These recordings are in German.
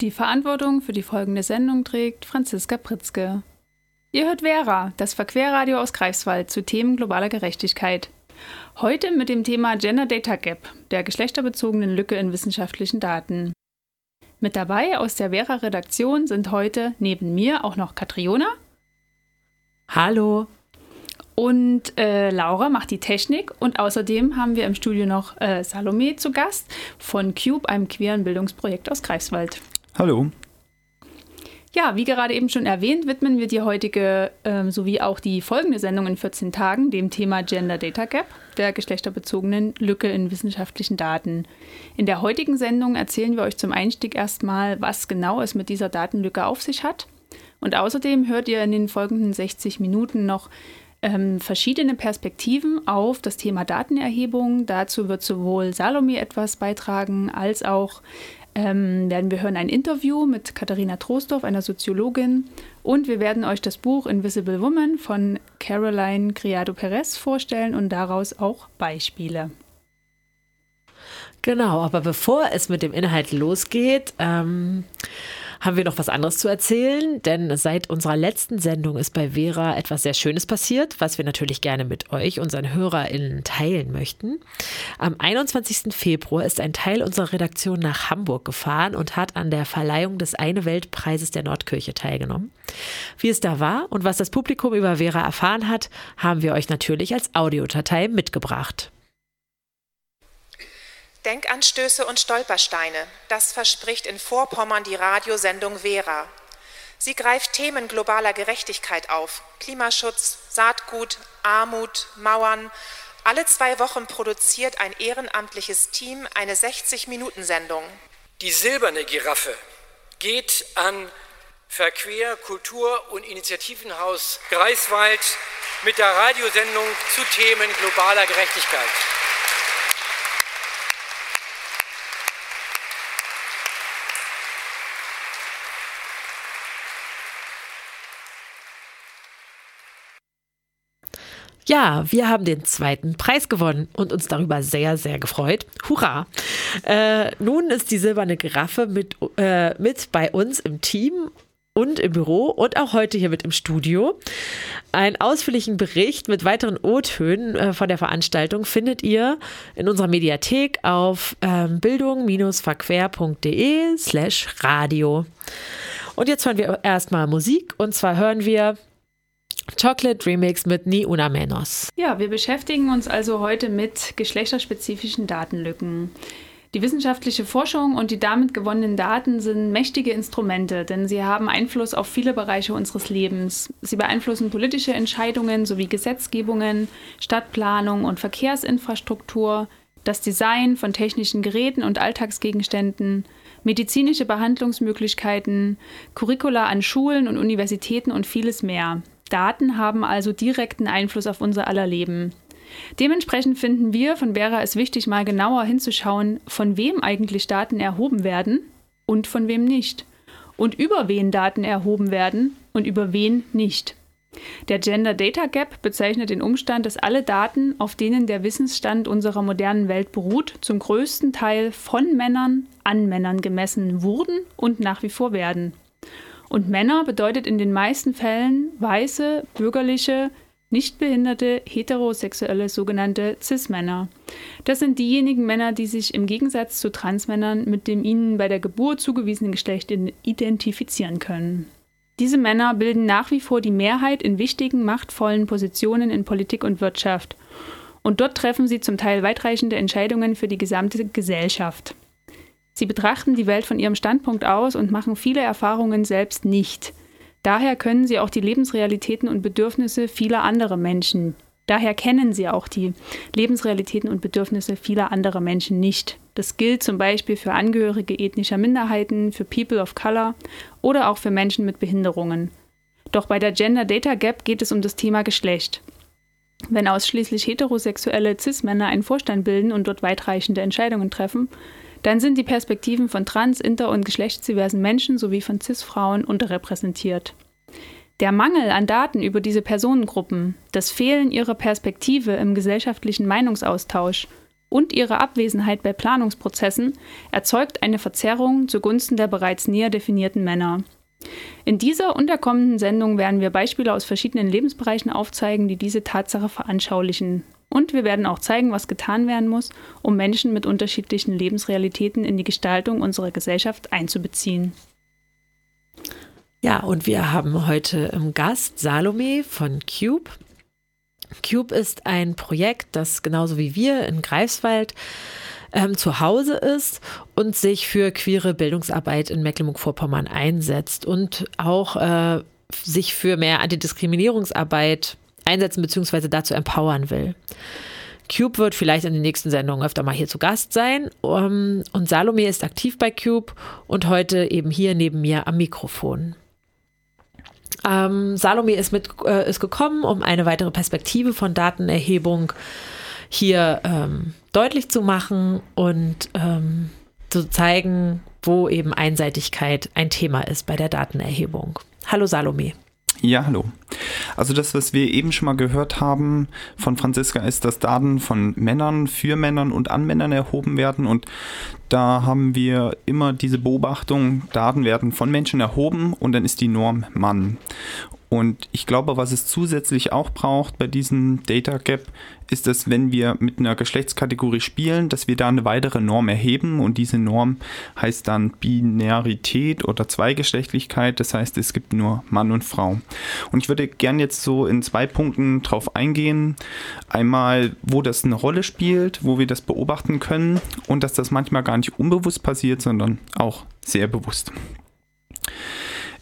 Die Verantwortung für die folgende Sendung trägt Franziska Pritzke. Ihr hört Vera, das Verquerradio aus Greifswald zu Themen globaler Gerechtigkeit. Heute mit dem Thema Gender Data Gap, der geschlechterbezogenen Lücke in wissenschaftlichen Daten. Mit dabei aus der Vera-Redaktion sind heute neben mir auch noch Katriona. Hallo. Und äh, Laura macht die Technik und außerdem haben wir im Studio noch äh, Salome zu Gast von Cube, einem queeren Bildungsprojekt aus Greifswald. Hallo. Ja, wie gerade eben schon erwähnt, widmen wir die heutige ähm, sowie auch die folgende Sendung in 14 Tagen dem Thema Gender Data Gap, der geschlechterbezogenen Lücke in wissenschaftlichen Daten. In der heutigen Sendung erzählen wir euch zum Einstieg erstmal, was genau es mit dieser Datenlücke auf sich hat. Und außerdem hört ihr in den folgenden 60 Minuten noch ähm, verschiedene Perspektiven auf das Thema Datenerhebung. Dazu wird sowohl Salome etwas beitragen, als auch ähm, werden wir hören ein Interview mit Katharina Trostorf, einer Soziologin. Und wir werden euch das Buch Invisible Woman von Caroline Criado Perez vorstellen und daraus auch Beispiele. Genau, aber bevor es mit dem Inhalt losgeht, ähm, haben wir noch was anderes zu erzählen, denn seit unserer letzten Sendung ist bei Vera etwas sehr Schönes passiert, was wir natürlich gerne mit euch, unseren HörerInnen, teilen möchten. Am 21. Februar ist ein Teil unserer Redaktion nach Hamburg gefahren und hat an der Verleihung des Eine Weltpreises der Nordkirche teilgenommen. Wie es da war und was das Publikum über Vera erfahren hat, haben wir euch natürlich als Audiodatei mitgebracht. Denkanstöße und Stolpersteine, das verspricht in Vorpommern die Radiosendung Vera. Sie greift Themen globaler Gerechtigkeit auf, Klimaschutz, Saatgut, Armut, Mauern. Alle zwei Wochen produziert ein ehrenamtliches Team eine 60-Minuten-Sendung. Die silberne Giraffe geht an Verquer Kultur- und Initiativenhaus Greifswald mit der Radiosendung zu Themen globaler Gerechtigkeit. Ja, wir haben den zweiten Preis gewonnen und uns darüber sehr, sehr gefreut. Hurra! Äh, nun ist die silberne Giraffe mit, äh, mit bei uns im Team und im Büro und auch heute hier mit im Studio. Einen ausführlichen Bericht mit weiteren O-Tönen äh, von der Veranstaltung findet ihr in unserer Mediathek auf ähm, bildung-verquer.de slash radio. Und jetzt hören wir erstmal Musik und zwar hören wir Chocolate Remix mit Ni Una Menos. Ja, wir beschäftigen uns also heute mit geschlechterspezifischen Datenlücken. Die wissenschaftliche Forschung und die damit gewonnenen Daten sind mächtige Instrumente, denn sie haben Einfluss auf viele Bereiche unseres Lebens. Sie beeinflussen politische Entscheidungen sowie Gesetzgebungen, Stadtplanung und Verkehrsinfrastruktur, das Design von technischen Geräten und Alltagsgegenständen, medizinische Behandlungsmöglichkeiten, Curricula an Schulen und Universitäten und vieles mehr. Daten haben also direkten Einfluss auf unser aller Leben. Dementsprechend finden wir von Vera es wichtig, mal genauer hinzuschauen, von wem eigentlich Daten erhoben werden und von wem nicht. Und über wen Daten erhoben werden und über wen nicht. Der Gender Data Gap bezeichnet den Umstand, dass alle Daten, auf denen der Wissensstand unserer modernen Welt beruht, zum größten Teil von Männern an Männern gemessen wurden und nach wie vor werden. Und Männer bedeutet in den meisten Fällen weiße, bürgerliche, nichtbehinderte, heterosexuelle sogenannte Cis-Männer. Das sind diejenigen Männer, die sich im Gegensatz zu Transmännern mit dem ihnen bei der Geburt zugewiesenen Geschlecht identifizieren können. Diese Männer bilden nach wie vor die Mehrheit in wichtigen, machtvollen Positionen in Politik und Wirtschaft. Und dort treffen sie zum Teil weitreichende Entscheidungen für die gesamte Gesellschaft. Sie betrachten die Welt von ihrem Standpunkt aus und machen viele Erfahrungen selbst nicht. Daher können sie auch die Lebensrealitäten und Bedürfnisse vieler anderer Menschen. Daher kennen sie auch die Lebensrealitäten und Bedürfnisse vieler anderer Menschen nicht. Das gilt zum Beispiel für Angehörige ethnischer Minderheiten, für People of Color oder auch für Menschen mit Behinderungen. Doch bei der Gender Data Gap geht es um das Thema Geschlecht. Wenn ausschließlich heterosexuelle Cis-Männer einen Vorstand bilden und dort weitreichende Entscheidungen treffen, dann sind die Perspektiven von trans-, inter- und geschlechtsdiversen Menschen sowie von CIS-Frauen unterrepräsentiert. Der Mangel an Daten über diese Personengruppen, das Fehlen ihrer Perspektive im gesellschaftlichen Meinungsaustausch und ihre Abwesenheit bei Planungsprozessen erzeugt eine Verzerrung zugunsten der bereits näher definierten Männer. In dieser und der kommenden Sendung werden wir Beispiele aus verschiedenen Lebensbereichen aufzeigen, die diese Tatsache veranschaulichen. Und wir werden auch zeigen, was getan werden muss, um Menschen mit unterschiedlichen Lebensrealitäten in die Gestaltung unserer Gesellschaft einzubeziehen. Ja, und wir haben heute im Gast Salome von Cube. Cube ist ein Projekt, das genauso wie wir in Greifswald ähm, zu Hause ist und sich für queere Bildungsarbeit in Mecklenburg-Vorpommern einsetzt und auch äh, sich für mehr Antidiskriminierungsarbeit einsetzen bzw. dazu empowern will. Cube wird vielleicht in den nächsten Sendungen öfter mal hier zu Gast sein. Um, und Salome ist aktiv bei Cube und heute eben hier neben mir am Mikrofon. Ähm, Salome ist, mit, äh, ist gekommen, um eine weitere Perspektive von Datenerhebung hier ähm, deutlich zu machen und ähm, zu zeigen, wo eben Einseitigkeit ein Thema ist bei der Datenerhebung. Hallo Salome. Ja, hallo. Also das, was wir eben schon mal gehört haben von Franziska, ist, dass Daten von Männern für Männern und an Männern erhoben werden. Und da haben wir immer diese Beobachtung, Daten werden von Menschen erhoben und dann ist die Norm Mann. Und ich glaube, was es zusätzlich auch braucht bei diesem Data Gap, ist, dass wenn wir mit einer Geschlechtskategorie spielen, dass wir da eine weitere Norm erheben und diese Norm heißt dann Binarität oder Zweigeschlechtlichkeit, das heißt, es gibt nur Mann und Frau. Und ich würde gerne jetzt so in zwei Punkten drauf eingehen. Einmal, wo das eine Rolle spielt, wo wir das beobachten können und dass das manchmal gar nicht unbewusst passiert, sondern auch sehr bewusst.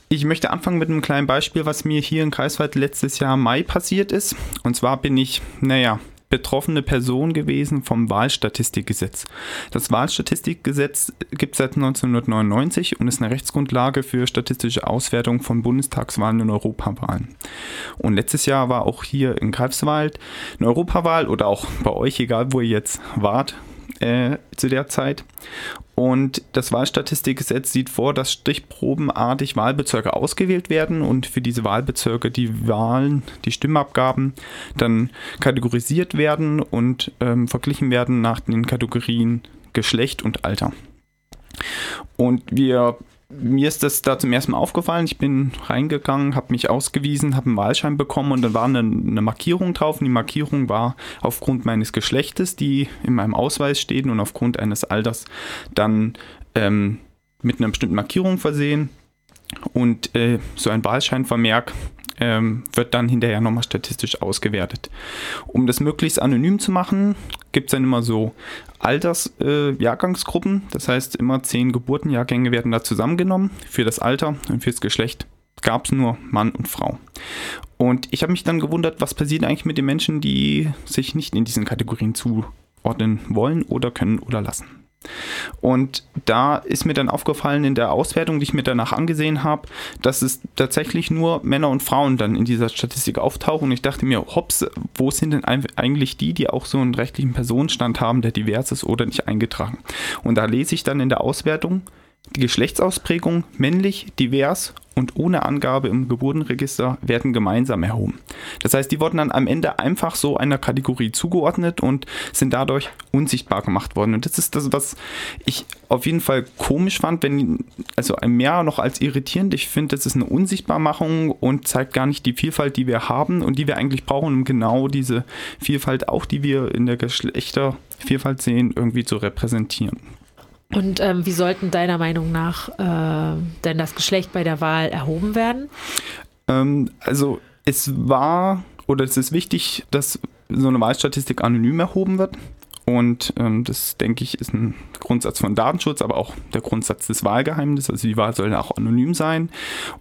Ich möchte anfangen mit einem kleinen Beispiel, was mir hier in Kreiswald letztes Jahr Mai passiert ist. Und zwar bin ich, naja, betroffene Person gewesen vom Wahlstatistikgesetz. Das Wahlstatistikgesetz gibt es seit 1999 und ist eine Rechtsgrundlage für statistische Auswertung von Bundestagswahlen und Europawahlen. Und letztes Jahr war auch hier in Greifswald eine Europawahl oder auch bei euch, egal wo ihr jetzt wart, äh, zu der Zeit. Und das Wahlstatistikgesetz sieht vor, dass stichprobenartig Wahlbezirke ausgewählt werden und für diese Wahlbezirke die Wahlen, die Stimmabgaben dann kategorisiert werden und ähm, verglichen werden nach den Kategorien Geschlecht und Alter. Und wir mir ist das da zum ersten Mal aufgefallen. Ich bin reingegangen, habe mich ausgewiesen, habe einen Wahlschein bekommen und dann war eine, eine, Markierung drauf. Und die Markierung war aufgrund meines Geschlechtes, die in meinem Ausweis steht und aufgrund eines Alters dann ähm, mit einer bestimmten Markierung versehen. Und äh, so ein Wahlscheinvermerk ähm, wird dann hinterher nochmal statistisch ausgewertet. Um das möglichst anonym zu machen, gibt es dann immer so Altersjahrgangsgruppen. Äh, das heißt, immer zehn Geburtenjahrgänge werden da zusammengenommen. Für das Alter und fürs Geschlecht gab es nur Mann und Frau. Und ich habe mich dann gewundert, was passiert eigentlich mit den Menschen, die sich nicht in diesen Kategorien zuordnen wollen oder können oder lassen. Und da ist mir dann aufgefallen in der Auswertung, die ich mir danach angesehen habe, dass es tatsächlich nur Männer und Frauen dann in dieser Statistik auftauchen. Und ich dachte mir, hops, wo sind denn eigentlich die, die auch so einen rechtlichen Personenstand haben, der divers ist oder nicht eingetragen? Und da lese ich dann in der Auswertung, die Geschlechtsausprägung männlich, divers und ohne Angabe im Geburtenregister werden gemeinsam erhoben. Das heißt, die wurden dann am Ende einfach so einer Kategorie zugeordnet und sind dadurch unsichtbar gemacht worden. Und das ist das, was ich auf jeden Fall komisch fand, wenn, also mehr noch als irritierend. Ich finde, das ist eine Unsichtbarmachung und zeigt gar nicht die Vielfalt, die wir haben und die wir eigentlich brauchen, um genau diese Vielfalt, auch die wir in der Geschlechtervielfalt sehen, irgendwie zu repräsentieren. Und ähm, wie sollten deiner Meinung nach äh, denn das Geschlecht bei der Wahl erhoben werden? Ähm, also es war oder es ist wichtig, dass so eine Wahlstatistik anonym erhoben wird. Und ähm, das, denke ich, ist ein Grundsatz von Datenschutz, aber auch der Grundsatz des Wahlgeheimnisses. Also die Wahl soll auch anonym sein.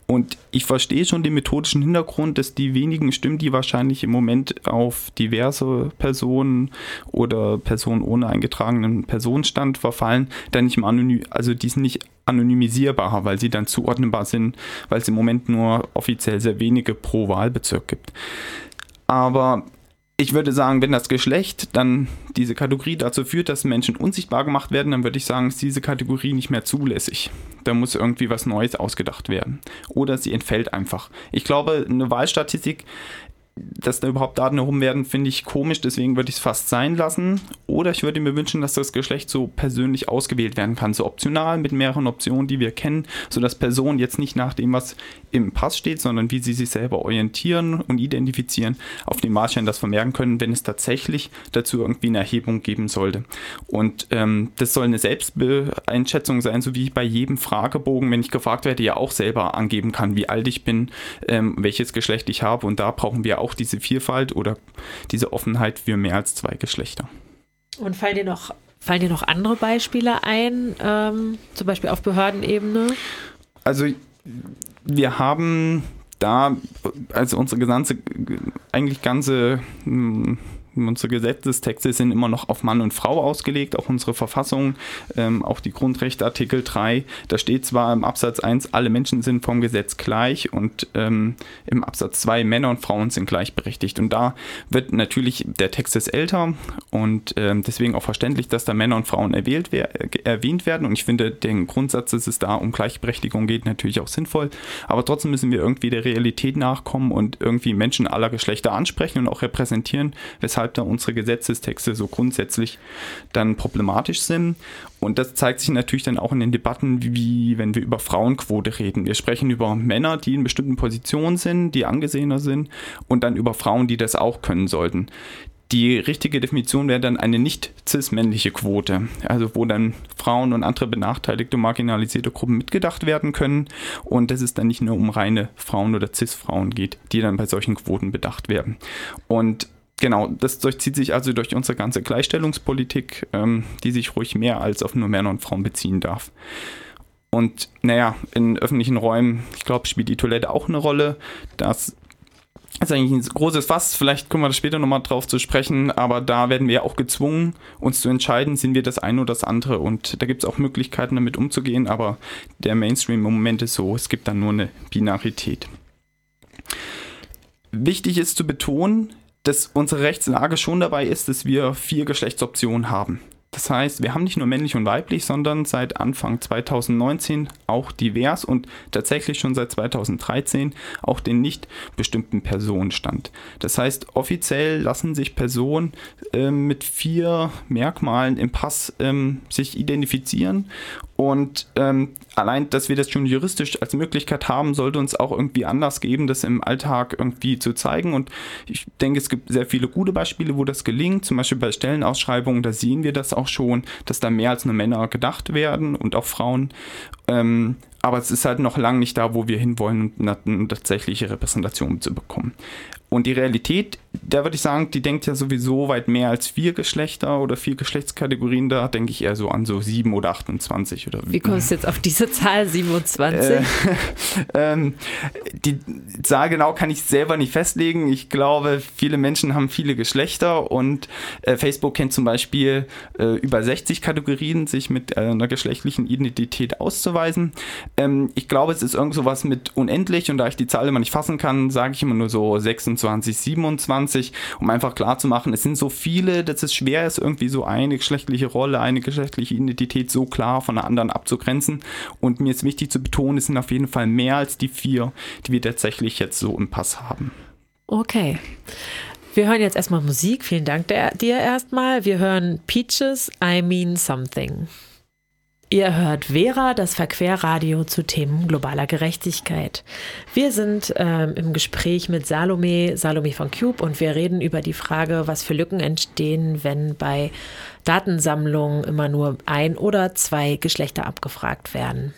Und ich verstehe schon den methodischen Hintergrund, dass die wenigen Stimmen, die wahrscheinlich im Moment auf diverse Personen oder Personen ohne eingetragenen Personenstand verfallen, dann nicht mehr anonym, also die sind nicht anonymisierbar, weil sie dann zuordnenbar sind, weil es im Moment nur offiziell sehr wenige pro Wahlbezirk gibt. Aber ich würde sagen, wenn das Geschlecht dann diese Kategorie dazu führt, dass Menschen unsichtbar gemacht werden, dann würde ich sagen, ist diese Kategorie nicht mehr zulässig. Da muss irgendwie was Neues ausgedacht werden. Oder sie entfällt einfach. Ich glaube, eine Wahlstatistik dass da überhaupt Daten erhoben werden, finde ich komisch, deswegen würde ich es fast sein lassen. Oder ich würde mir wünschen, dass das Geschlecht so persönlich ausgewählt werden kann, so optional mit mehreren Optionen, die wir kennen, sodass Personen jetzt nicht nach dem, was im Pass steht, sondern wie sie sich selber orientieren und identifizieren, auf den Maßschein das vermerken können, wenn es tatsächlich dazu irgendwie eine Erhebung geben sollte. Und ähm, das soll eine Selbsteinschätzung sein, so wie ich bei jedem Fragebogen, wenn ich gefragt werde, ja auch selber angeben kann, wie alt ich bin, ähm, welches Geschlecht ich habe. Und da brauchen wir auch diese Vielfalt oder diese Offenheit für mehr als zwei Geschlechter. Und fallen dir noch, fallen dir noch andere Beispiele ein, ähm, zum Beispiel auf Behördenebene? Also wir haben da, also unsere ganze, eigentlich ganze hm, Unsere Gesetzestexte sind immer noch auf Mann und Frau ausgelegt, auch unsere Verfassung, ähm, auch die Grundrechte Artikel 3. Da steht zwar im Absatz 1, alle Menschen sind vom Gesetz gleich und ähm, im Absatz 2, Männer und Frauen sind gleichberechtigt. Und da wird natürlich, der Text ist älter und ähm, deswegen auch verständlich, dass da Männer und Frauen erwählt wer erwähnt werden. Und ich finde, den Grundsatz, dass es da um Gleichberechtigung geht, natürlich auch sinnvoll. Aber trotzdem müssen wir irgendwie der Realität nachkommen und irgendwie Menschen aller Geschlechter ansprechen und auch repräsentieren, weshalb weshalb da unsere Gesetzestexte so grundsätzlich dann problematisch sind. Und das zeigt sich natürlich dann auch in den Debatten, wie wenn wir über Frauenquote reden. Wir sprechen über Männer, die in bestimmten Positionen sind, die angesehener sind, und dann über Frauen, die das auch können sollten. Die richtige Definition wäre dann eine nicht cis-männliche Quote, also wo dann Frauen und andere benachteiligte, marginalisierte Gruppen mitgedacht werden können und dass es dann nicht nur um reine Frauen oder cis-Frauen geht, die dann bei solchen Quoten bedacht werden. Und genau, das durchzieht sich also durch unsere ganze Gleichstellungspolitik, ähm, die sich ruhig mehr als auf nur Männer und Frauen beziehen darf. Und naja, in öffentlichen Räumen, ich glaube, spielt die Toilette auch eine Rolle. Das ist eigentlich ein großes Fass, vielleicht kommen wir da später nochmal drauf zu sprechen, aber da werden wir auch gezwungen, uns zu entscheiden, sind wir das eine oder das andere. Und da gibt es auch Möglichkeiten, damit umzugehen, aber der Mainstream im Moment ist so, es gibt dann nur eine Binarität. Wichtig ist zu betonen, dass unsere Rechtslage schon dabei ist, dass wir vier Geschlechtsoptionen haben. Das heißt, wir haben nicht nur männlich und weiblich, sondern seit Anfang 2019 auch divers und tatsächlich schon seit 2013 auch den nicht bestimmten Personenstand. Das heißt, offiziell lassen sich Personen äh, mit vier Merkmalen im Pass ähm, sich identifizieren und ähm, allein, dass wir das schon juristisch als Möglichkeit haben, sollte uns auch irgendwie anders geben, das im Alltag irgendwie zu zeigen. Und ich denke, es gibt sehr viele gute Beispiele, wo das gelingt. Zum Beispiel bei Stellenausschreibungen, da sehen wir das auch schon, dass da mehr als nur Männer gedacht werden und auch Frauen. Ähm, aber es ist halt noch lange nicht da, wo wir hinwollen, eine tatsächliche Repräsentation zu bekommen. Und die Realität, da würde ich sagen, die denkt ja sowieso weit mehr als vier Geschlechter oder vier Geschlechtskategorien. Da denke ich eher so an so sieben oder 28 oder wie. kommst du jetzt auf diese Zahl 27? Äh, ähm, die Zahl genau kann ich selber nicht festlegen. Ich glaube, viele Menschen haben viele Geschlechter und äh, Facebook kennt zum Beispiel äh, über 60 Kategorien, sich mit äh, einer geschlechtlichen Identität auszuweisen. Ähm, ich glaube, es ist irgend sowas mit unendlich und da ich die Zahl immer nicht fassen kann, sage ich immer nur so 26, 27, um einfach klar zu machen, es sind so viele, dass es schwer ist, irgendwie so eine geschlechtliche Rolle, eine geschlechtliche Identität so klar von der anderen abzugrenzen. Und mir ist wichtig zu betonen, es sind auf jeden Fall mehr als die vier, die wir tatsächlich jetzt so im Pass haben. Okay. Wir hören jetzt erstmal Musik. Vielen Dank dir erstmal. Wir hören Peaches, I Mean Something. Ihr hört Vera, das Verquerradio zu Themen globaler Gerechtigkeit. Wir sind ähm, im Gespräch mit Salome, Salome von Cube, und wir reden über die Frage, was für Lücken entstehen, wenn bei Datensammlungen immer nur ein oder zwei Geschlechter abgefragt werden.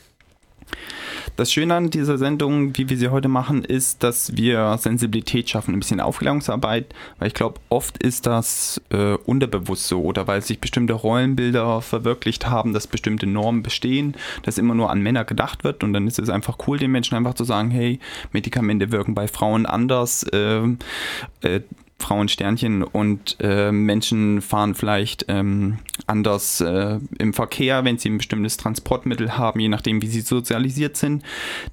Das Schöne an dieser Sendung, wie wir sie heute machen, ist, dass wir Sensibilität schaffen, ein bisschen Aufklärungsarbeit, weil ich glaube, oft ist das äh, unterbewusst so oder weil sich bestimmte Rollenbilder verwirklicht haben, dass bestimmte Normen bestehen, dass immer nur an Männer gedacht wird und dann ist es einfach cool, den Menschen einfach zu sagen, hey, Medikamente wirken bei Frauen anders, äh, äh, Frauensternchen und äh, Menschen fahren vielleicht ähm, anders äh, im Verkehr, wenn sie ein bestimmtes Transportmittel haben, je nachdem, wie sie sozialisiert sind.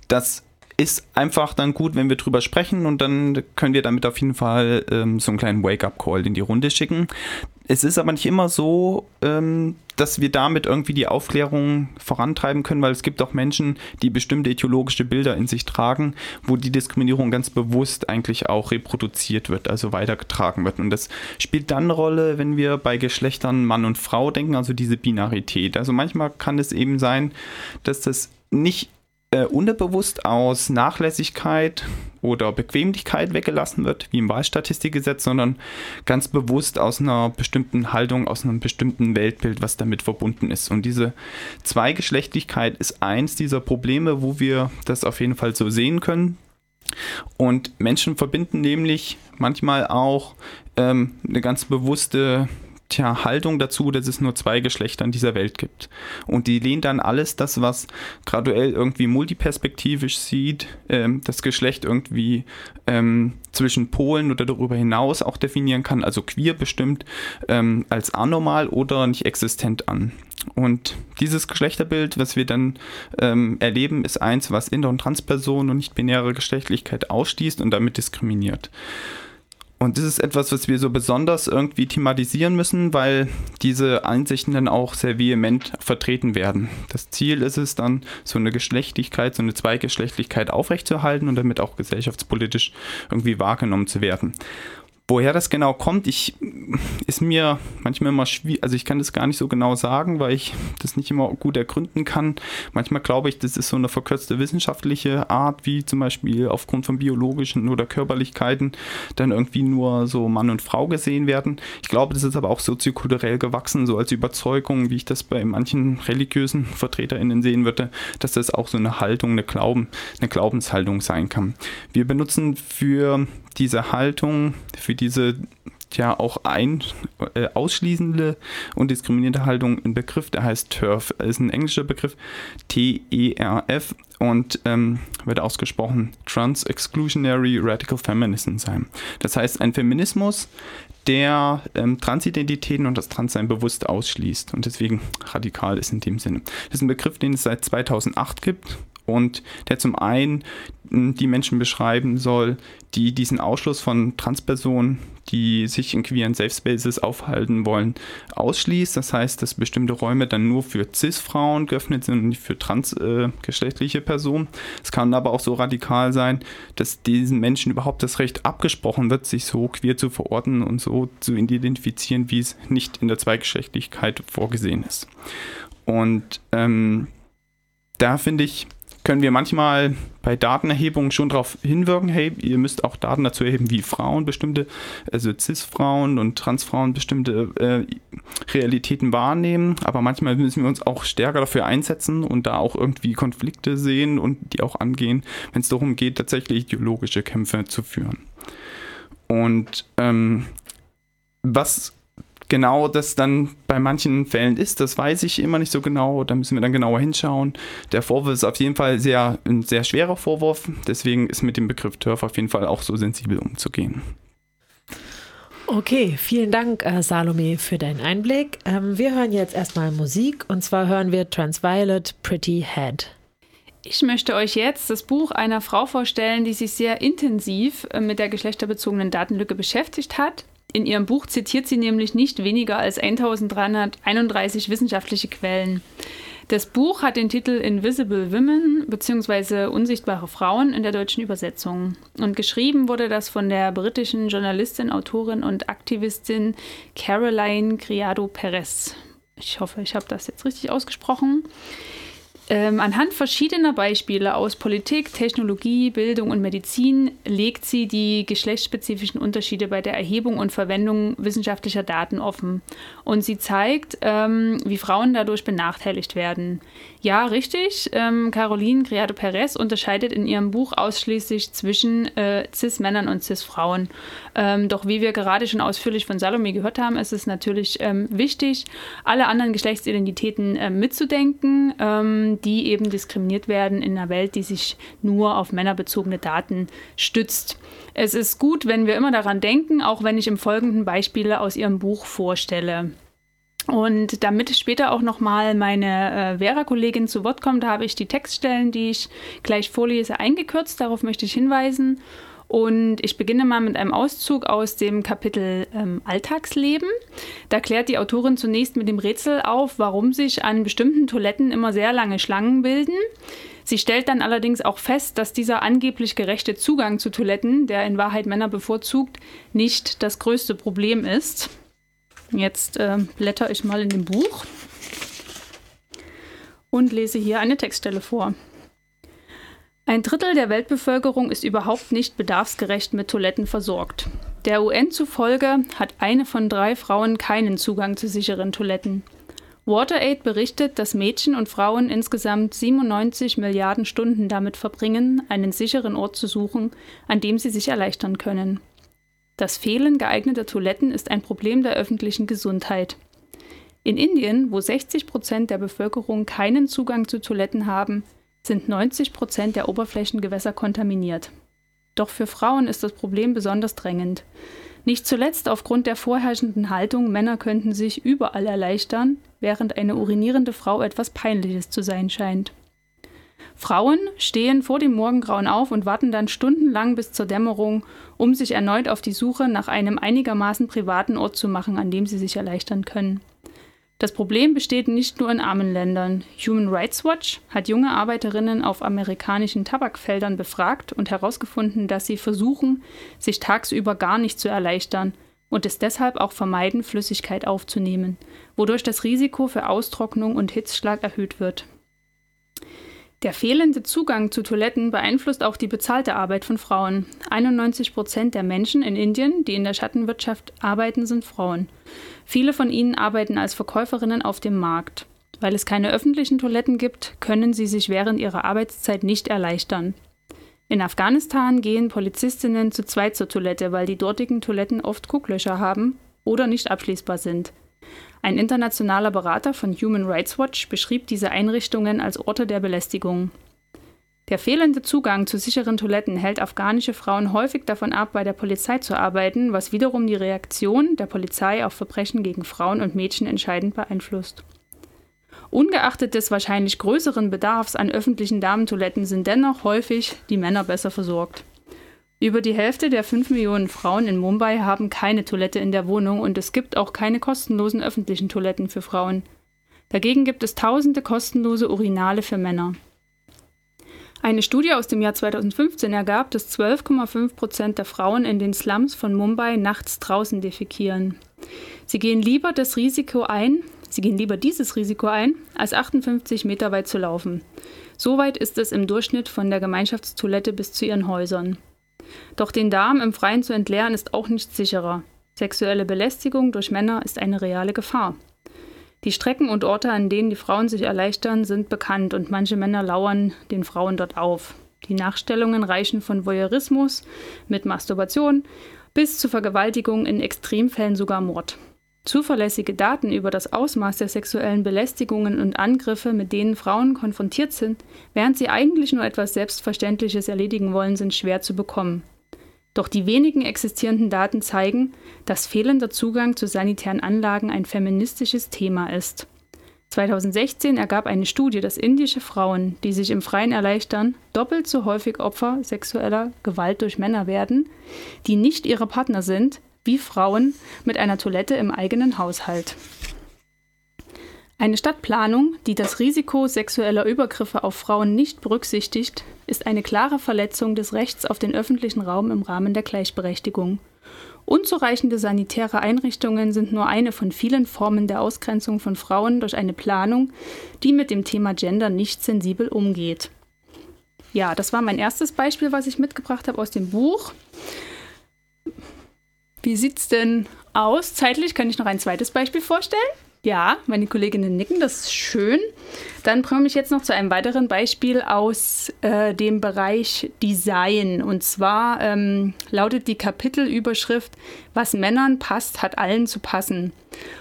Das ist einfach dann gut, wenn wir drüber sprechen und dann können wir damit auf jeden Fall ähm, so einen kleinen Wake-up-Call in die Runde schicken. Es ist aber nicht immer so, ähm, dass wir damit irgendwie die Aufklärung vorantreiben können, weil es gibt auch Menschen, die bestimmte ideologische Bilder in sich tragen, wo die Diskriminierung ganz bewusst eigentlich auch reproduziert wird, also weitergetragen wird. Und das spielt dann eine Rolle, wenn wir bei Geschlechtern Mann und Frau denken, also diese Binarität. Also manchmal kann es eben sein, dass das nicht äh, unterbewusst aus Nachlässigkeit oder Bequemlichkeit weggelassen wird, wie im Wahlstatistikgesetz, sondern ganz bewusst aus einer bestimmten Haltung, aus einem bestimmten Weltbild, was damit verbunden ist. Und diese Zweigeschlechtlichkeit ist eins dieser Probleme, wo wir das auf jeden Fall so sehen können. Und Menschen verbinden nämlich manchmal auch ähm, eine ganz bewusste tja, Haltung dazu, dass es nur zwei Geschlechter in dieser Welt gibt. Und die lehnen dann alles das, was graduell irgendwie multiperspektivisch sieht, ähm, das Geschlecht irgendwie ähm, zwischen Polen oder darüber hinaus auch definieren kann, also queer bestimmt, ähm, als anormal oder nicht existent an. Und dieses Geschlechterbild, was wir dann ähm, erleben, ist eins, was Inter- und Transpersonen und nicht-binäre Geschlechtlichkeit ausschließt und damit diskriminiert. Und das ist etwas, was wir so besonders irgendwie thematisieren müssen, weil diese Ansichten dann auch sehr vehement vertreten werden. Das Ziel ist es dann, so eine Geschlechtlichkeit, so eine Zweigeschlechtlichkeit aufrechtzuerhalten und damit auch gesellschaftspolitisch irgendwie wahrgenommen zu werden. Woher das genau kommt, ich, ist mir manchmal immer schwierig, also ich kann das gar nicht so genau sagen, weil ich das nicht immer gut ergründen kann. Manchmal glaube ich, das ist so eine verkürzte wissenschaftliche Art, wie zum Beispiel aufgrund von biologischen oder Körperlichkeiten dann irgendwie nur so Mann und Frau gesehen werden. Ich glaube, das ist aber auch soziokulturell gewachsen, so als Überzeugung, wie ich das bei manchen religiösen VertreterInnen sehen würde, dass das auch so eine Haltung, eine Glauben, eine Glaubenshaltung sein kann. Wir benutzen für diese Haltung, für diese ja auch ein, äh, ausschließende und diskriminierende Haltung ein Begriff, der heißt TERF. Ist ein englischer Begriff, T-E-R-F und ähm, wird ausgesprochen Trans-Exclusionary Radical Feminism sein. Das heißt, ein Feminismus, der ähm, Transidentitäten und das Transsein bewusst ausschließt und deswegen radikal ist in dem Sinne. Das ist ein Begriff, den es seit 2008 gibt und der zum einen die Menschen beschreiben soll, die diesen Ausschluss von Transpersonen, die sich in queeren Safe Spaces aufhalten wollen, ausschließt. Das heißt, dass bestimmte Räume dann nur für Cis-Frauen geöffnet sind und nicht für transgeschlechtliche äh, Personen. Es kann aber auch so radikal sein, dass diesen Menschen überhaupt das Recht abgesprochen wird, sich so queer zu verorten und so zu identifizieren, wie es nicht in der Zweigeschlechtlichkeit vorgesehen ist. Und ähm, da finde ich, können wir manchmal bei Datenerhebungen schon darauf hinwirken, hey, ihr müsst auch Daten dazu erheben, wie Frauen bestimmte, also Cis-Frauen und Trans-Frauen bestimmte äh, Realitäten wahrnehmen, aber manchmal müssen wir uns auch stärker dafür einsetzen und da auch irgendwie Konflikte sehen und die auch angehen, wenn es darum geht, tatsächlich ideologische Kämpfe zu führen. Und ähm, was genau das dann bei manchen Fällen ist, das weiß ich immer nicht so genau. Da müssen wir dann genauer hinschauen. Der Vorwurf ist auf jeden Fall sehr, ein sehr schwerer Vorwurf. Deswegen ist mit dem Begriff Turf auf jeden Fall auch so sensibel umzugehen. Okay, vielen Dank, äh, Salome, für deinen Einblick. Ähm, wir hören jetzt erstmal Musik und zwar hören wir Transviolet Pretty Head. Ich möchte euch jetzt das Buch einer Frau vorstellen, die sich sehr intensiv äh, mit der geschlechterbezogenen Datenlücke beschäftigt hat in ihrem Buch zitiert sie nämlich nicht weniger als 1331 wissenschaftliche Quellen. Das Buch hat den Titel Invisible Women bzw. Unsichtbare Frauen in der deutschen Übersetzung. Und geschrieben wurde das von der britischen Journalistin, Autorin und Aktivistin Caroline Criado Perez. Ich hoffe, ich habe das jetzt richtig ausgesprochen. Ähm, anhand verschiedener Beispiele aus Politik, Technologie, Bildung und Medizin legt sie die geschlechtsspezifischen Unterschiede bei der Erhebung und Verwendung wissenschaftlicher Daten offen. Und sie zeigt, ähm, wie Frauen dadurch benachteiligt werden. Ja, richtig. Ähm, Caroline Criado Perez unterscheidet in ihrem Buch ausschließlich zwischen äh, Cis-Männern und Cis-Frauen. Ähm, doch wie wir gerade schon ausführlich von Salome gehört haben, ist es natürlich ähm, wichtig, alle anderen Geschlechtsidentitäten äh, mitzudenken ähm, die eben diskriminiert werden in einer Welt, die sich nur auf männerbezogene Daten stützt. Es ist gut, wenn wir immer daran denken, auch wenn ich im Folgenden Beispiele aus Ihrem Buch vorstelle. Und damit später auch nochmal meine äh, Vera-Kollegin zu Wort kommt, habe ich die Textstellen, die ich gleich vorlese, eingekürzt. Darauf möchte ich hinweisen. Und ich beginne mal mit einem Auszug aus dem Kapitel ähm, Alltagsleben. Da klärt die Autorin zunächst mit dem Rätsel auf, warum sich an bestimmten Toiletten immer sehr lange Schlangen bilden. Sie stellt dann allerdings auch fest, dass dieser angeblich gerechte Zugang zu Toiletten, der in Wahrheit Männer bevorzugt, nicht das größte Problem ist. Jetzt äh, blätter ich mal in dem Buch und lese hier eine Textstelle vor. Ein Drittel der Weltbevölkerung ist überhaupt nicht bedarfsgerecht mit Toiletten versorgt. Der UN zufolge hat eine von drei Frauen keinen Zugang zu sicheren Toiletten. WaterAid berichtet, dass Mädchen und Frauen insgesamt 97 Milliarden Stunden damit verbringen, einen sicheren Ort zu suchen, an dem sie sich erleichtern können. Das Fehlen geeigneter Toiletten ist ein Problem der öffentlichen Gesundheit. In Indien, wo 60 Prozent der Bevölkerung keinen Zugang zu Toiletten haben, sind 90 Prozent der Oberflächengewässer kontaminiert. Doch für Frauen ist das Problem besonders drängend. Nicht zuletzt aufgrund der vorherrschenden Haltung, Männer könnten sich überall erleichtern, während eine urinierende Frau etwas Peinliches zu sein scheint. Frauen stehen vor dem Morgengrauen auf und warten dann stundenlang bis zur Dämmerung, um sich erneut auf die Suche nach einem einigermaßen privaten Ort zu machen, an dem sie sich erleichtern können. Das Problem besteht nicht nur in armen Ländern. Human Rights Watch hat junge Arbeiterinnen auf amerikanischen Tabakfeldern befragt und herausgefunden, dass sie versuchen, sich tagsüber gar nicht zu erleichtern und es deshalb auch vermeiden, Flüssigkeit aufzunehmen, wodurch das Risiko für Austrocknung und Hitzschlag erhöht wird. Der fehlende Zugang zu Toiletten beeinflusst auch die bezahlte Arbeit von Frauen. 91 Prozent der Menschen in Indien, die in der Schattenwirtschaft arbeiten, sind Frauen. Viele von ihnen arbeiten als Verkäuferinnen auf dem Markt. Weil es keine öffentlichen Toiletten gibt, können sie sich während ihrer Arbeitszeit nicht erleichtern. In Afghanistan gehen Polizistinnen zu zweit zur Toilette, weil die dortigen Toiletten oft Gucklöcher haben oder nicht abschließbar sind. Ein internationaler Berater von Human Rights Watch beschrieb diese Einrichtungen als Orte der Belästigung. Der fehlende Zugang zu sicheren Toiletten hält afghanische Frauen häufig davon ab, bei der Polizei zu arbeiten, was wiederum die Reaktion der Polizei auf Verbrechen gegen Frauen und Mädchen entscheidend beeinflusst. Ungeachtet des wahrscheinlich größeren Bedarfs an öffentlichen Damentoiletten sind dennoch häufig die Männer besser versorgt. Über die Hälfte der 5 Millionen Frauen in Mumbai haben keine Toilette in der Wohnung und es gibt auch keine kostenlosen öffentlichen Toiletten für Frauen. Dagegen gibt es tausende kostenlose Urinale für Männer. Eine Studie aus dem Jahr 2015 ergab, dass 12,5 Prozent der Frauen in den Slums von Mumbai nachts draußen defekieren. Sie gehen lieber das Risiko ein, sie gehen lieber dieses Risiko ein, als 58 Meter weit zu laufen. So weit ist es im Durchschnitt von der Gemeinschaftstoilette bis zu ihren Häusern. Doch den Darm im Freien zu entleeren ist auch nicht sicherer. Sexuelle Belästigung durch Männer ist eine reale Gefahr. Die Strecken und Orte, an denen die Frauen sich erleichtern, sind bekannt und manche Männer lauern den Frauen dort auf. Die Nachstellungen reichen von Voyeurismus mit Masturbation bis zu Vergewaltigung, in Extremfällen sogar Mord. Zuverlässige Daten über das Ausmaß der sexuellen Belästigungen und Angriffe, mit denen Frauen konfrontiert sind, während sie eigentlich nur etwas Selbstverständliches erledigen wollen, sind schwer zu bekommen. Doch die wenigen existierenden Daten zeigen, dass fehlender Zugang zu sanitären Anlagen ein feministisches Thema ist. 2016 ergab eine Studie, dass indische Frauen, die sich im Freien erleichtern, doppelt so häufig Opfer sexueller Gewalt durch Männer werden, die nicht ihre Partner sind, wie Frauen mit einer Toilette im eigenen Haushalt. Eine Stadtplanung, die das Risiko sexueller Übergriffe auf Frauen nicht berücksichtigt, ist eine klare Verletzung des Rechts auf den öffentlichen Raum im Rahmen der Gleichberechtigung. Unzureichende sanitäre Einrichtungen sind nur eine von vielen Formen der Ausgrenzung von Frauen durch eine Planung, die mit dem Thema Gender nicht sensibel umgeht. Ja, das war mein erstes Beispiel, was ich mitgebracht habe aus dem Buch. Wie sieht es denn aus? Zeitlich kann ich noch ein zweites Beispiel vorstellen. Ja, meine Kolleginnen nicken, das ist schön. Dann komme ich jetzt noch zu einem weiteren Beispiel aus äh, dem Bereich Design. Und zwar ähm, lautet die Kapitelüberschrift, was Männern passt, hat allen zu passen.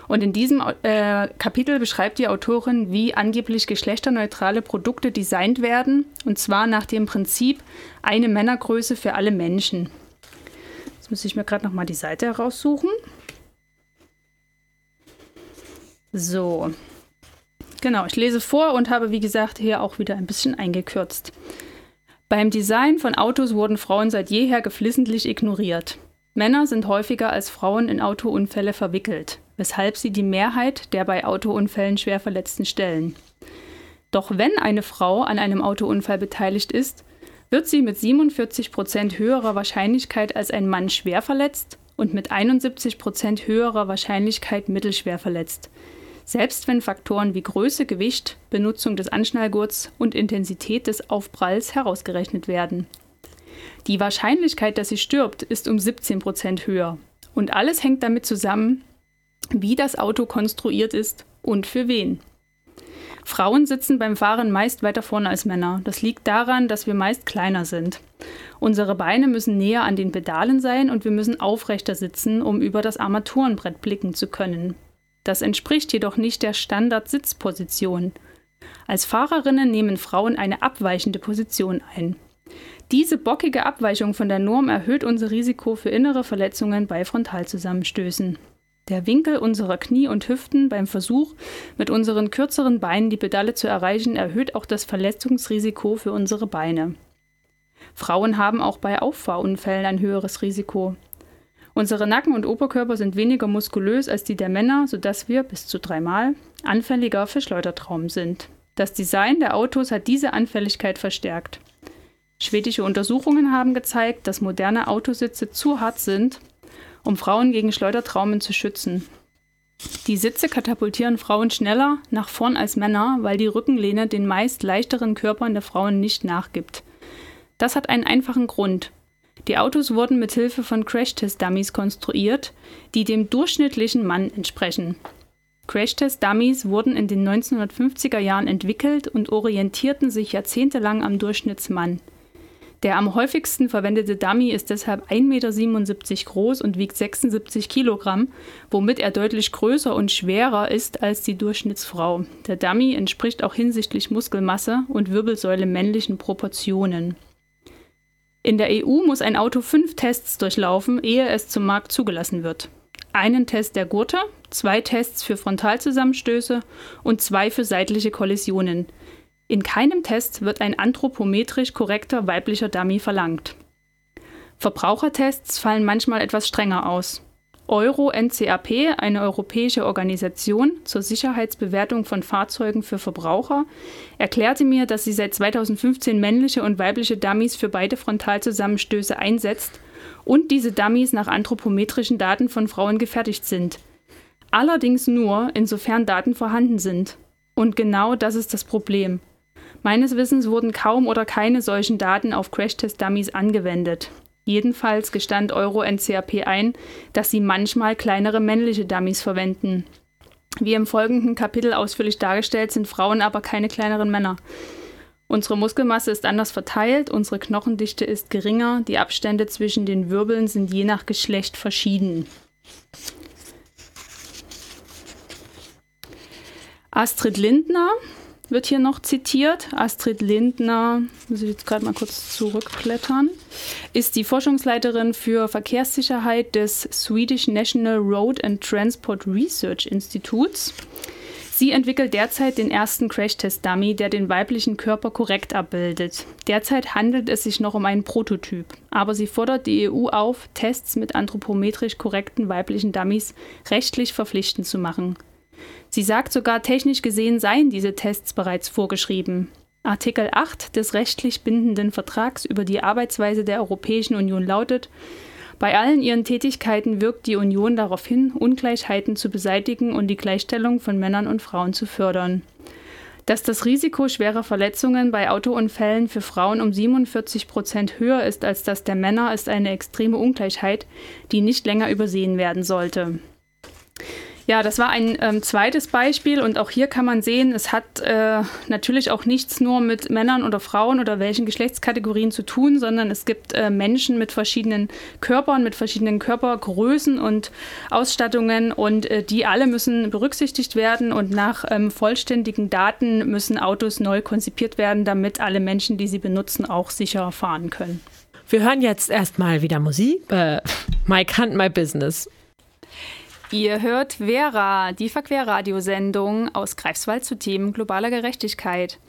Und in diesem äh, Kapitel beschreibt die Autorin, wie angeblich geschlechterneutrale Produkte designt werden. Und zwar nach dem Prinzip eine Männergröße für alle Menschen. Muss ich mir gerade noch mal die Seite heraussuchen. So. Genau, ich lese vor und habe, wie gesagt, hier auch wieder ein bisschen eingekürzt. Beim Design von Autos wurden Frauen seit jeher geflissentlich ignoriert. Männer sind häufiger als Frauen in Autounfälle verwickelt, weshalb sie die Mehrheit der bei Autounfällen schwer Verletzten stellen. Doch wenn eine Frau an einem Autounfall beteiligt ist, wird sie mit 47 Prozent höherer Wahrscheinlichkeit als ein Mann schwer verletzt und mit 71 Prozent höherer Wahrscheinlichkeit mittelschwer verletzt. Selbst wenn Faktoren wie Größe, Gewicht, Benutzung des Anschnallgurts und Intensität des Aufpralls herausgerechnet werden. Die Wahrscheinlichkeit, dass sie stirbt, ist um 17 Prozent höher. Und alles hängt damit zusammen, wie das Auto konstruiert ist und für wen. Frauen sitzen beim Fahren meist weiter vorne als Männer. Das liegt daran, dass wir meist kleiner sind. Unsere Beine müssen näher an den Pedalen sein und wir müssen aufrechter sitzen, um über das Armaturenbrett blicken zu können. Das entspricht jedoch nicht der Standard-Sitzposition. Als Fahrerinnen nehmen Frauen eine abweichende Position ein. Diese bockige Abweichung von der Norm erhöht unser Risiko für innere Verletzungen bei Frontalzusammenstößen. Der Winkel unserer Knie und Hüften beim Versuch, mit unseren kürzeren Beinen die Pedale zu erreichen, erhöht auch das Verletzungsrisiko für unsere Beine. Frauen haben auch bei Auffahrunfällen ein höheres Risiko. Unsere Nacken und Oberkörper sind weniger muskulös als die der Männer, sodass wir bis zu dreimal anfälliger für Schleudertraumen sind. Das Design der Autos hat diese Anfälligkeit verstärkt. Schwedische Untersuchungen haben gezeigt, dass moderne Autositze zu hart sind um Frauen gegen Schleudertraumen zu schützen. Die Sitze katapultieren Frauen schneller nach vorn als Männer, weil die Rückenlehne den meist leichteren Körpern der Frauen nicht nachgibt. Das hat einen einfachen Grund. Die Autos wurden mit Hilfe von Crashtest-Dummies konstruiert, die dem durchschnittlichen Mann entsprechen. Crashtest-Dummies wurden in den 1950er Jahren entwickelt und orientierten sich jahrzehntelang am Durchschnittsmann. Der am häufigsten verwendete Dummy ist deshalb 1,77 Meter groß und wiegt 76 Kilogramm, womit er deutlich größer und schwerer ist als die Durchschnittsfrau. Der Dummy entspricht auch hinsichtlich Muskelmasse und Wirbelsäule männlichen Proportionen. In der EU muss ein Auto fünf Tests durchlaufen, ehe es zum Markt zugelassen wird. Einen Test der Gurte, zwei Tests für Frontalzusammenstöße und zwei für seitliche Kollisionen – in keinem Test wird ein anthropometrisch korrekter weiblicher Dummy verlangt. Verbrauchertests fallen manchmal etwas strenger aus. Euro NCAP, eine europäische Organisation zur Sicherheitsbewertung von Fahrzeugen für Verbraucher, erklärte mir, dass sie seit 2015 männliche und weibliche Dummies für beide Frontalzusammenstöße einsetzt und diese Dummies nach anthropometrischen Daten von Frauen gefertigt sind. Allerdings nur, insofern Daten vorhanden sind. Und genau das ist das Problem. Meines Wissens wurden kaum oder keine solchen Daten auf Crashtest-Dummies angewendet. Jedenfalls gestand Euro NCAP ein, dass sie manchmal kleinere männliche Dummies verwenden. Wie im folgenden Kapitel ausführlich dargestellt, sind Frauen aber keine kleineren Männer. Unsere Muskelmasse ist anders verteilt, unsere Knochendichte ist geringer, die Abstände zwischen den Wirbeln sind je nach Geschlecht verschieden. Astrid Lindner wird hier noch zitiert. Astrid Lindner, muss ich jetzt gerade mal kurz zurückblättern, ist die Forschungsleiterin für Verkehrssicherheit des Swedish National Road and Transport Research Instituts. Sie entwickelt derzeit den ersten Crashtest-Dummy, der den weiblichen Körper korrekt abbildet. Derzeit handelt es sich noch um einen Prototyp, aber sie fordert die EU auf, Tests mit anthropometrisch korrekten weiblichen Dummies rechtlich verpflichtend zu machen. Sie sagt sogar, technisch gesehen seien diese Tests bereits vorgeschrieben. Artikel 8 des rechtlich bindenden Vertrags über die Arbeitsweise der Europäischen Union lautet, bei allen ihren Tätigkeiten wirkt die Union darauf hin, Ungleichheiten zu beseitigen und die Gleichstellung von Männern und Frauen zu fördern. Dass das Risiko schwerer Verletzungen bei Autounfällen für Frauen um 47 Prozent höher ist als das der Männer, ist eine extreme Ungleichheit, die nicht länger übersehen werden sollte. Ja, das war ein ähm, zweites Beispiel und auch hier kann man sehen, es hat äh, natürlich auch nichts nur mit Männern oder Frauen oder welchen Geschlechtskategorien zu tun, sondern es gibt äh, Menschen mit verschiedenen Körpern, mit verschiedenen Körpergrößen und Ausstattungen und äh, die alle müssen berücksichtigt werden und nach ähm, vollständigen Daten müssen Autos neu konzipiert werden, damit alle Menschen, die sie benutzen, auch sicher fahren können. Wir hören jetzt erstmal wieder Musik. Äh, my Can't My Business. Ihr hört Vera, die Verquerradiosendung aus Greifswald zu Themen globaler Gerechtigkeit.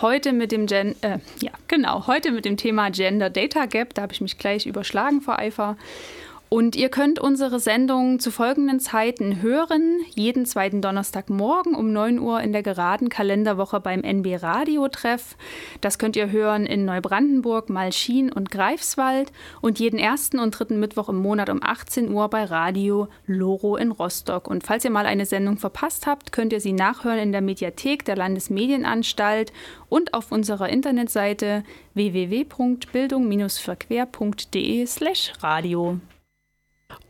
Heute mit dem Gen äh, ja, genau, heute mit dem Thema Gender Data Gap, da habe ich mich gleich überschlagen vor Eifer. Und ihr könnt unsere Sendung zu folgenden Zeiten hören. Jeden zweiten Donnerstagmorgen um 9 Uhr in der geraden Kalenderwoche beim NB Radio Treff. Das könnt ihr hören in Neubrandenburg, Malchin und Greifswald. Und jeden ersten und dritten Mittwoch im Monat um 18 Uhr bei Radio Loro in Rostock. Und falls ihr mal eine Sendung verpasst habt, könnt ihr sie nachhören in der Mediathek der Landesmedienanstalt und auf unserer Internetseite www.bildung-verquer.de/radio.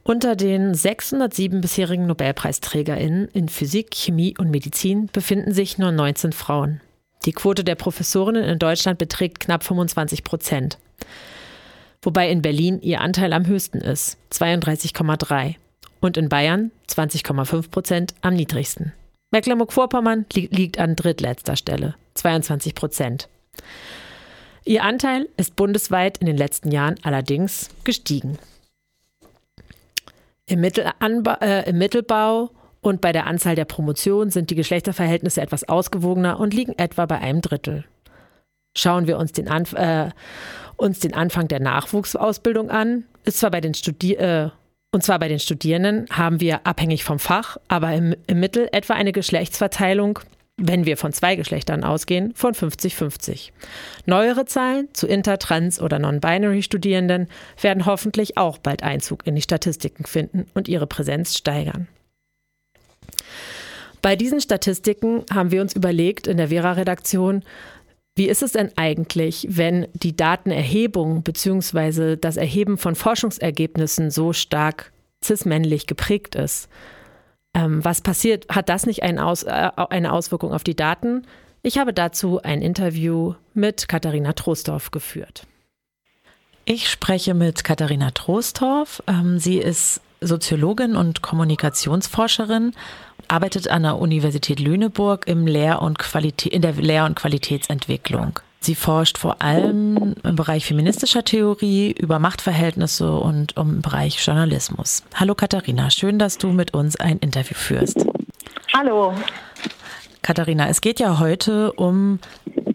Unter den 607 bisherigen Nobelpreisträgerinnen in Physik, Chemie und Medizin befinden sich nur 19 Frauen. Die Quote der Professorinnen in Deutschland beträgt knapp 25 Prozent. Wobei in Berlin ihr Anteil am höchsten ist, 32,3. Und in Bayern 20,5 Prozent am niedrigsten. Mecklenburg-Vorpommern li liegt an drittletzter Stelle, 22 Prozent. Ihr Anteil ist bundesweit in den letzten Jahren allerdings gestiegen. Im, Mittelanba äh, Im Mittelbau und bei der Anzahl der Promotionen sind die Geschlechterverhältnisse etwas ausgewogener und liegen etwa bei einem Drittel. Schauen wir uns den, Anf äh, uns den Anfang der Nachwuchsausbildung an, ist zwar bei den Studi äh, und zwar bei den Studierenden haben wir abhängig vom Fach, aber im, im Mittel etwa eine Geschlechtsverteilung wenn wir von zwei Geschlechtern ausgehen, von 50-50. Neuere Zahlen zu Inter-, Trans- oder Non-Binary-Studierenden werden hoffentlich auch bald Einzug in die Statistiken finden und ihre Präsenz steigern. Bei diesen Statistiken haben wir uns überlegt in der Vera-Redaktion, wie ist es denn eigentlich, wenn die Datenerhebung bzw. das Erheben von Forschungsergebnissen so stark cis-männlich geprägt ist? Ähm, was passiert? Hat das nicht Aus, äh, eine Auswirkung auf die Daten? Ich habe dazu ein Interview mit Katharina Trostorf geführt. Ich spreche mit Katharina Trostorf. Ähm, sie ist Soziologin und Kommunikationsforscherin, arbeitet an der Universität Lüneburg im Lehr- und in der Lehr- und Qualitätsentwicklung. Sie forscht vor allem im Bereich feministischer Theorie, über Machtverhältnisse und im Bereich Journalismus. Hallo Katharina, schön, dass du mit uns ein Interview führst. Hallo. Katharina, es geht ja heute um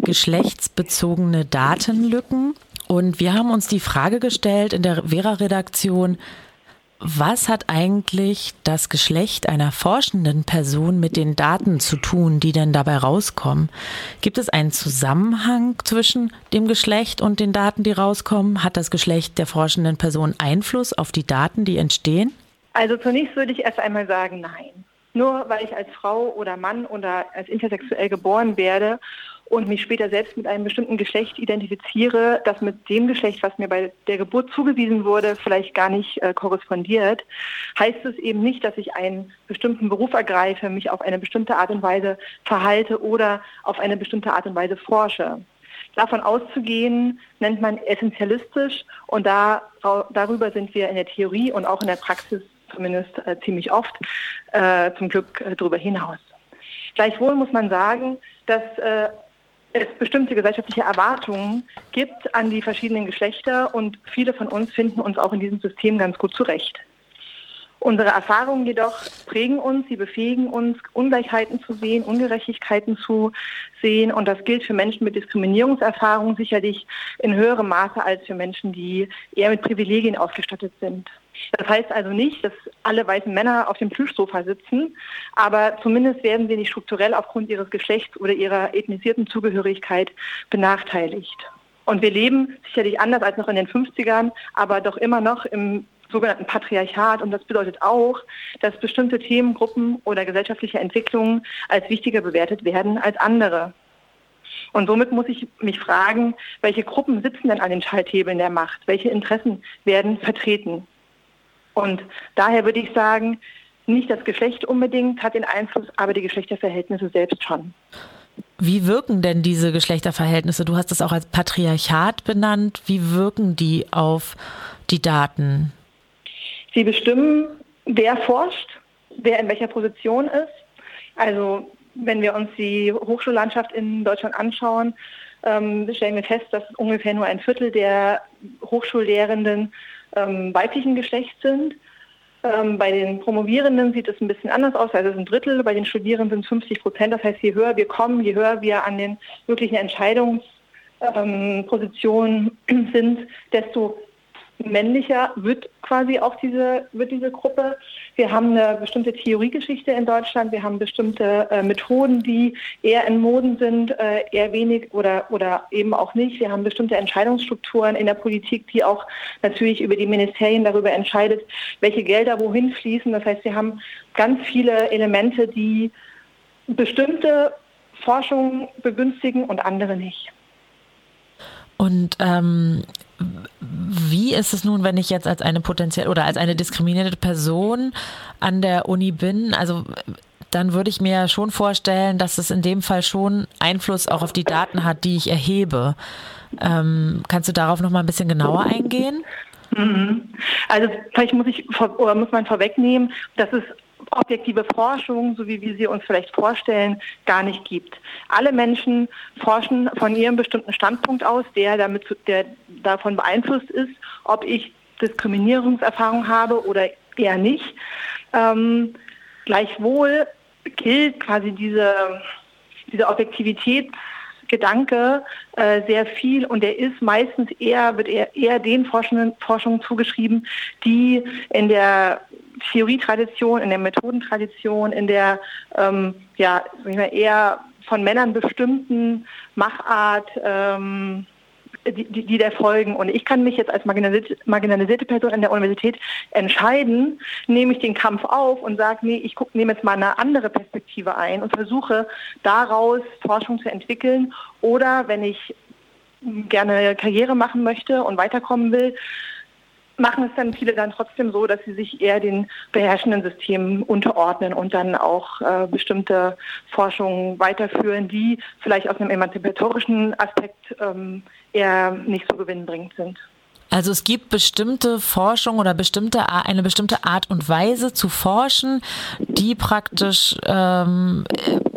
geschlechtsbezogene Datenlücken. Und wir haben uns die Frage gestellt in der Vera-Redaktion, was hat eigentlich das Geschlecht einer forschenden Person mit den Daten zu tun, die denn dabei rauskommen? Gibt es einen Zusammenhang zwischen dem Geschlecht und den Daten, die rauskommen? Hat das Geschlecht der forschenden Person Einfluss auf die Daten, die entstehen? Also zunächst würde ich erst einmal sagen, nein. Nur weil ich als Frau oder Mann oder als intersexuell geboren werde und mich später selbst mit einem bestimmten Geschlecht identifiziere, das mit dem Geschlecht, was mir bei der Geburt zugewiesen wurde, vielleicht gar nicht äh, korrespondiert, heißt es eben nicht, dass ich einen bestimmten Beruf ergreife, mich auf eine bestimmte Art und Weise verhalte oder auf eine bestimmte Art und Weise forsche. Davon auszugehen, nennt man essentialistisch und da, darüber sind wir in der Theorie und auch in der Praxis zumindest äh, ziemlich oft äh, zum Glück äh, darüber hinaus. Gleichwohl muss man sagen, dass äh, es bestimmte gesellschaftliche Erwartungen gibt an die verschiedenen Geschlechter und viele von uns finden uns auch in diesem System ganz gut zurecht. Unsere Erfahrungen jedoch prägen uns, sie befähigen uns, Ungleichheiten zu sehen, Ungerechtigkeiten zu sehen. Und das gilt für Menschen mit Diskriminierungserfahrungen sicherlich in höherem Maße als für Menschen, die eher mit Privilegien ausgestattet sind. Das heißt also nicht, dass alle weißen Männer auf dem Plüschsofa sitzen, aber zumindest werden sie nicht strukturell aufgrund ihres Geschlechts oder ihrer ethnisierten Zugehörigkeit benachteiligt. Und wir leben sicherlich anders als noch in den 50ern, aber doch immer noch im sogenannten Patriarchat. Und das bedeutet auch, dass bestimmte Themengruppen oder gesellschaftliche Entwicklungen als wichtiger bewertet werden als andere. Und somit muss ich mich fragen, welche Gruppen sitzen denn an den Schalthebeln der Macht? Welche Interessen werden vertreten? Und daher würde ich sagen, nicht das Geschlecht unbedingt hat den Einfluss, aber die Geschlechterverhältnisse selbst schon. Wie wirken denn diese Geschlechterverhältnisse? Du hast das auch als Patriarchat benannt. Wie wirken die auf die Daten? Sie bestimmen, wer forscht, wer in welcher Position ist. Also wenn wir uns die Hochschullandschaft in Deutschland anschauen, ähm, stellen wir fest, dass ungefähr nur ein Viertel der Hochschullehrenden ähm, weiblichen Geschlechts sind. Ähm, bei den Promovierenden sieht es ein bisschen anders aus, also es ist ein Drittel, bei den Studierenden sind es 50 Prozent. Das heißt, je höher wir kommen, je höher wir an den wirklichen Entscheidungspositionen ähm, sind, desto männlicher wird quasi auch diese, wird diese Gruppe. Wir haben eine bestimmte Theoriegeschichte in Deutschland, wir haben bestimmte äh, Methoden, die eher in Moden sind, äh, eher wenig oder, oder eben auch nicht. Wir haben bestimmte Entscheidungsstrukturen in der Politik, die auch natürlich über die Ministerien darüber entscheidet, welche Gelder wohin fließen. Das heißt, wir haben ganz viele Elemente, die bestimmte Forschung begünstigen und andere nicht. Und ähm, wie ist es nun, wenn ich jetzt als eine potenziell oder als eine diskriminierte Person an der Uni bin? Also dann würde ich mir schon vorstellen, dass es in dem Fall schon Einfluss auch auf die Daten hat, die ich erhebe. Ähm, kannst du darauf noch mal ein bisschen genauer eingehen? Mhm. Also vielleicht muss ich oder muss man vorwegnehmen, dass es objektive Forschung, so wie wir sie uns vielleicht vorstellen, gar nicht gibt. Alle Menschen forschen von ihrem bestimmten Standpunkt aus, der damit der davon beeinflusst ist, ob ich Diskriminierungserfahrung habe oder eher nicht. Ähm, gleichwohl gilt quasi diese, diese Objektivität Gedanke äh, sehr viel und der ist meistens eher, wird eher, eher den Forschungen, Forschungen zugeschrieben, die in der Theorietradition, in der Methodentradition, in der ähm, ja, eher von Männern bestimmten Machart, ähm, die, die, der folgen. Und ich kann mich jetzt als marginalisierte, marginalisierte Person an der Universität entscheiden, nehme ich den Kampf auf und sage, nee, ich guck, nehme jetzt mal eine andere Perspektive ein und versuche daraus Forschung zu entwickeln. Oder wenn ich gerne Karriere machen möchte und weiterkommen will, machen es dann viele dann trotzdem so, dass sie sich eher den beherrschenden Systemen unterordnen und dann auch äh, bestimmte Forschungen weiterführen, die vielleicht aus einem emanzipatorischen Aspekt ähm, eher nicht so gewinnbringend sind. Also es gibt bestimmte Forschung oder bestimmte eine bestimmte Art und Weise zu forschen, die praktisch ähm,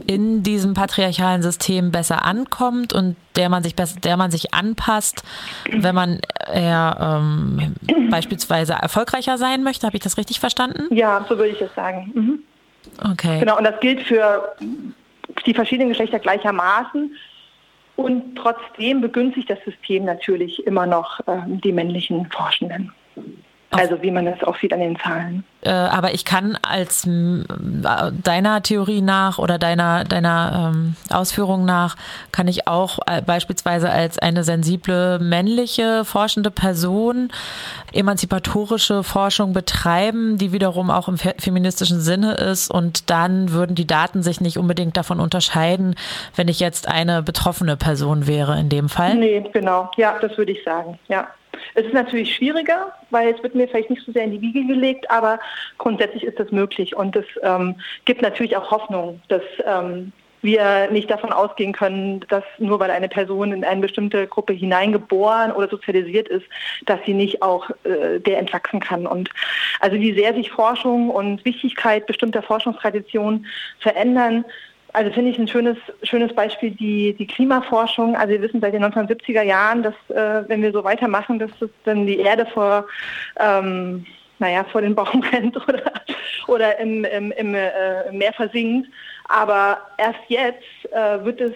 in diesem patriarchalen System besser ankommt und der man sich besser, der man sich anpasst, wenn man eher ähm, beispielsweise erfolgreicher sein möchte. Habe ich das richtig verstanden? Ja, so würde ich es sagen. Mhm. Okay. Genau, und das gilt für die verschiedenen Geschlechter gleichermaßen. Und trotzdem begünstigt das System natürlich immer noch ähm, die männlichen Forschenden. Also wie man das auch sieht an den Zahlen. Äh, aber ich kann als äh, deiner Theorie nach oder deiner, deiner ähm, Ausführung nach, kann ich auch äh, beispielsweise als eine sensible männliche forschende Person emanzipatorische Forschung betreiben, die wiederum auch im fe feministischen Sinne ist. Und dann würden die Daten sich nicht unbedingt davon unterscheiden, wenn ich jetzt eine betroffene Person wäre in dem Fall. Nee, genau. Ja, das würde ich sagen. Ja. Es ist natürlich schwieriger, weil es wird mir vielleicht nicht so sehr in die Wiege gelegt, aber grundsätzlich ist das möglich und es ähm, gibt natürlich auch Hoffnung, dass ähm, wir nicht davon ausgehen können, dass nur weil eine Person in eine bestimmte Gruppe hineingeboren oder sozialisiert ist, dass sie nicht auch äh, der entwachsen kann. Und also wie sehr sich Forschung und Wichtigkeit bestimmter Forschungstraditionen verändern, also finde ich ein schönes, schönes Beispiel die, die Klimaforschung. Also wir wissen seit den 1970er Jahren, dass äh, wenn wir so weitermachen, dass das dann die Erde vor, ähm, naja, vor den Baum rennt oder, oder im, im, im äh, Meer versinkt. Aber erst jetzt äh, wird es,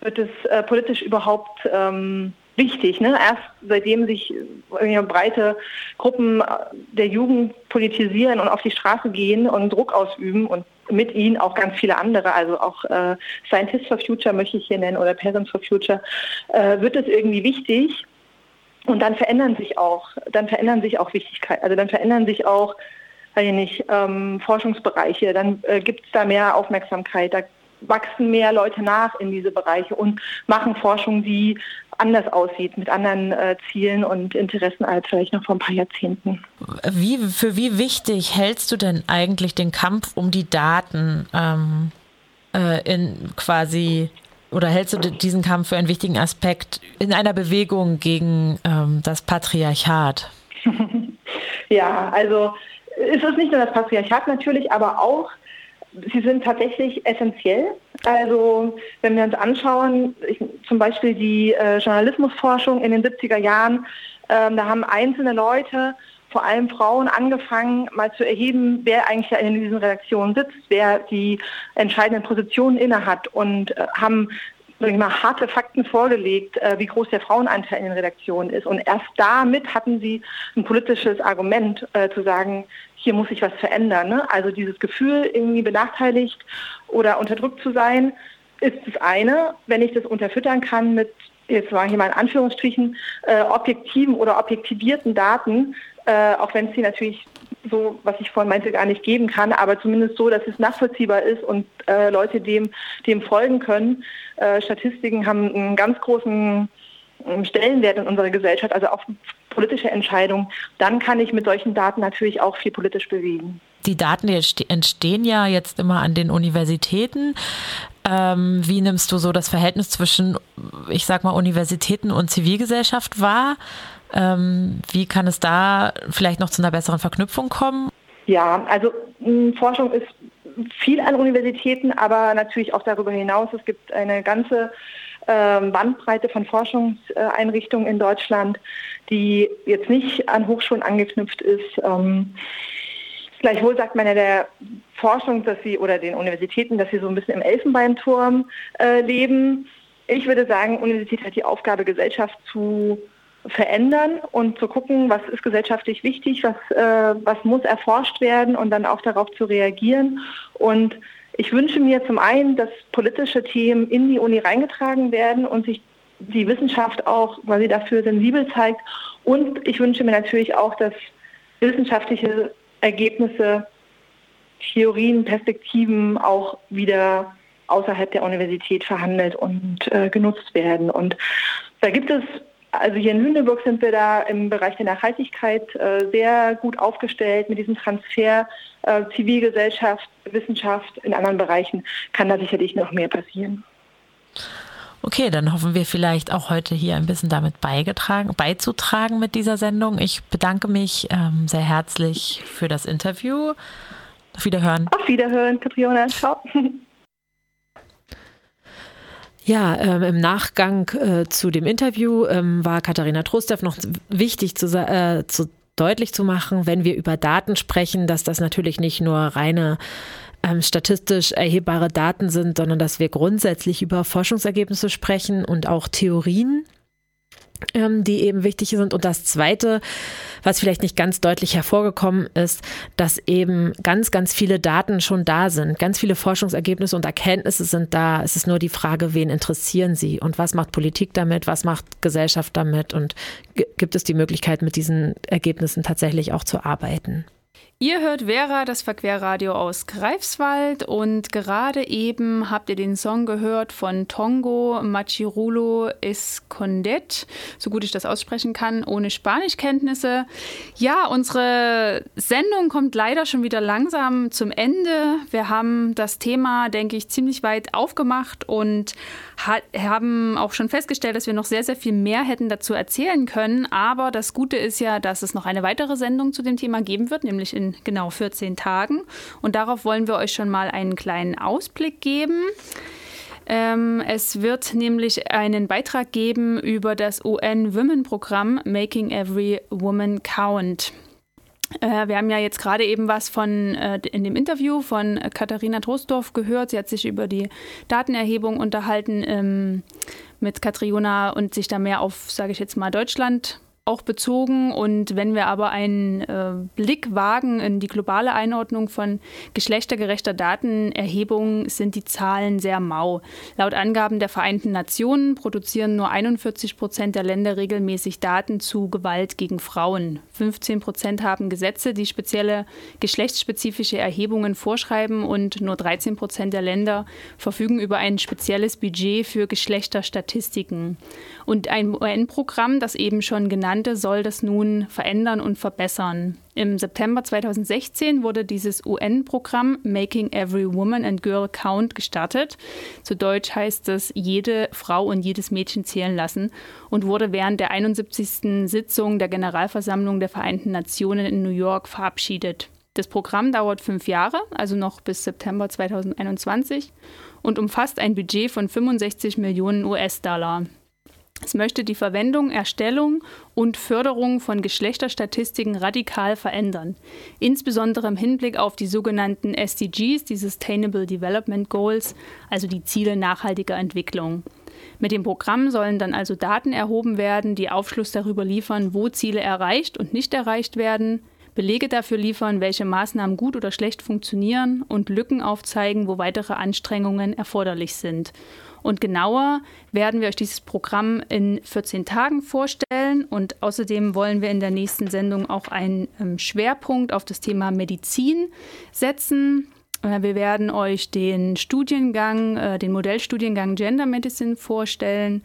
wird es äh, politisch überhaupt ähm, wichtig. Ne? Erst seitdem sich äh, breite Gruppen äh, der Jugend politisieren und auf die Straße gehen und Druck ausüben und mit ihnen auch ganz viele andere, also auch äh, Scientists for Future möchte ich hier nennen oder Parents for Future, äh, wird es irgendwie wichtig. Und dann verändern sich auch, dann verändern sich auch Wichtigkeit, also dann verändern sich auch, weiß ich nicht, ähm, Forschungsbereiche, dann äh, gibt es da mehr Aufmerksamkeit, da wachsen mehr Leute nach in diese Bereiche und machen Forschung, die anders aussieht, mit anderen äh, Zielen und Interessen als vielleicht noch vor ein paar Jahrzehnten. Wie, für wie wichtig hältst du denn eigentlich den Kampf um die Daten ähm, äh, in quasi oder hältst du diesen Kampf für einen wichtigen Aspekt in einer Bewegung gegen ähm, das Patriarchat? ja, also ist es nicht nur das Patriarchat natürlich, aber auch sie sind tatsächlich essentiell. Also wenn wir uns anschauen, ich, zum Beispiel die äh, Journalismusforschung in den 70er Jahren, ähm, da haben einzelne Leute vor allem Frauen angefangen, mal zu erheben, wer eigentlich in diesen Redaktionen sitzt, wer die entscheidenden Positionen innehat und äh, haben ich mal, harte Fakten vorgelegt, äh, wie groß der Frauenanteil in den Redaktionen ist. Und erst damit hatten sie ein politisches Argument äh, zu sagen, hier muss sich was verändern. Ne? Also dieses Gefühl, irgendwie benachteiligt oder unterdrückt zu sein, ist das eine. Wenn ich das unterfüttern kann mit, jetzt sage ich mal in Anführungsstrichen, äh, objektiven oder objektivierten Daten, äh, auch wenn es sie natürlich so, was ich vorhin meinte, gar nicht geben kann, aber zumindest so, dass es nachvollziehbar ist und äh, Leute dem, dem folgen können. Äh, Statistiken haben einen ganz großen ähm, Stellenwert in unserer Gesellschaft, also auch politische Entscheidungen. Dann kann ich mit solchen Daten natürlich auch viel politisch bewegen. Die Daten die entstehen ja jetzt immer an den Universitäten. Ähm, wie nimmst du so das Verhältnis zwischen, ich sag mal, Universitäten und Zivilgesellschaft wahr? Ähm, wie kann es da vielleicht noch zu einer besseren Verknüpfung kommen? Ja, also hm, Forschung ist viel an Universitäten, aber natürlich auch darüber hinaus. Es gibt eine ganze Bandbreite von Forschungseinrichtungen in Deutschland, die jetzt nicht an Hochschulen angeknüpft ist. Ähm, gleichwohl sagt man ja der Forschung, dass sie oder den Universitäten, dass sie so ein bisschen im Elfenbeinturm äh, leben. Ich würde sagen, Universität hat die Aufgabe, Gesellschaft zu verändern und zu gucken, was ist gesellschaftlich wichtig, was, äh, was muss erforscht werden und dann auch darauf zu reagieren. Und ich wünsche mir zum einen, dass politische Themen in die Uni reingetragen werden und sich die Wissenschaft auch sie dafür sensibel zeigt. Und ich wünsche mir natürlich auch, dass wissenschaftliche Ergebnisse, Theorien, Perspektiven auch wieder außerhalb der Universität verhandelt und äh, genutzt werden. Und da gibt es also hier in Lüneburg sind wir da im Bereich der Nachhaltigkeit äh, sehr gut aufgestellt mit diesem Transfer äh, Zivilgesellschaft, Wissenschaft. In anderen Bereichen kann da sicherlich noch mehr passieren. Okay, dann hoffen wir vielleicht auch heute hier ein bisschen damit beigetragen, beizutragen mit dieser Sendung. Ich bedanke mich ähm, sehr herzlich für das Interview. Auf Wiederhören. Auf Wiederhören, Katriona. Ciao. Ja, ähm, im Nachgang äh, zu dem Interview ähm, war Katharina Trostev noch wichtig zu, äh, zu deutlich zu machen, wenn wir über Daten sprechen, dass das natürlich nicht nur reine ähm, statistisch erhebbare Daten sind, sondern dass wir grundsätzlich über Forschungsergebnisse sprechen und auch Theorien die eben wichtig sind. Und das Zweite, was vielleicht nicht ganz deutlich hervorgekommen ist, dass eben ganz, ganz viele Daten schon da sind. Ganz viele Forschungsergebnisse und Erkenntnisse sind da. Es ist nur die Frage, wen interessieren sie und was macht Politik damit, was macht Gesellschaft damit und gibt es die Möglichkeit, mit diesen Ergebnissen tatsächlich auch zu arbeiten. Ihr hört Vera, das Verquerradio aus Greifswald und gerade eben habt ihr den Song gehört von Tongo Machirulo Escondet, so gut ich das aussprechen kann, ohne Spanischkenntnisse. Ja, unsere Sendung kommt leider schon wieder langsam zum Ende. Wir haben das Thema, denke ich, ziemlich weit aufgemacht und haben auch schon festgestellt, dass wir noch sehr, sehr viel mehr hätten dazu erzählen können. Aber das Gute ist ja, dass es noch eine weitere Sendung zu dem Thema geben wird, nämlich in genau 14 Tagen. Und darauf wollen wir euch schon mal einen kleinen Ausblick geben. Ähm, es wird nämlich einen Beitrag geben über das UN-Women-Programm Making Every Woman Count. Äh, wir haben ja jetzt gerade eben was von äh, in dem Interview von Katharina Trostorf gehört. Sie hat sich über die Datenerhebung unterhalten ähm, mit Katriona und sich da mehr auf, sage ich jetzt mal, Deutschland auch bezogen. Und wenn wir aber einen äh, Blick wagen in die globale Einordnung von geschlechtergerechter Datenerhebung, sind die Zahlen sehr mau. Laut Angaben der Vereinten Nationen produzieren nur 41 Prozent der Länder regelmäßig Daten zu Gewalt gegen Frauen. 15 Prozent haben Gesetze, die spezielle geschlechtsspezifische Erhebungen vorschreiben und nur 13 Prozent der Länder verfügen über ein spezielles Budget für Geschlechterstatistiken. Und ein UN-Programm, das eben schon genannte, soll das nun verändern und verbessern. Im September 2016 wurde dieses UN-Programm Making Every Woman and Girl Count gestartet. Zu Deutsch heißt es jede Frau und jedes Mädchen zählen lassen und wurde während der 71. Sitzung der Generalversammlung der Vereinten Nationen in New York verabschiedet. Das Programm dauert fünf Jahre, also noch bis September 2021 und umfasst ein Budget von 65 Millionen US-Dollar. Es möchte die Verwendung, Erstellung und Förderung von Geschlechterstatistiken radikal verändern, insbesondere im Hinblick auf die sogenannten SDGs, die Sustainable Development Goals, also die Ziele nachhaltiger Entwicklung. Mit dem Programm sollen dann also Daten erhoben werden, die Aufschluss darüber liefern, wo Ziele erreicht und nicht erreicht werden, Belege dafür liefern, welche Maßnahmen gut oder schlecht funktionieren und Lücken aufzeigen, wo weitere Anstrengungen erforderlich sind. Und genauer werden wir euch dieses Programm in 14 Tagen vorstellen. Und außerdem wollen wir in der nächsten Sendung auch einen ähm, Schwerpunkt auf das Thema Medizin setzen. Äh, wir werden euch den Studiengang, äh, den Modellstudiengang Gender Medicine vorstellen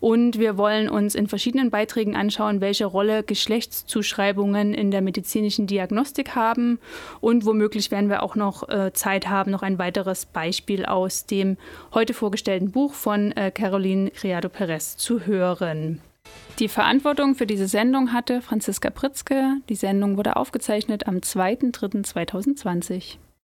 und wir wollen uns in verschiedenen Beiträgen anschauen, welche Rolle Geschlechtszuschreibungen in der medizinischen Diagnostik haben. Und womöglich werden wir auch noch äh, Zeit haben, noch ein weiteres Beispiel aus dem heute vorgestellten Buch von äh, Caroline Criado Perez zu hören. Die Verantwortung für diese Sendung hatte Franziska Pritzke. Die Sendung wurde aufgezeichnet am 2.3.2020.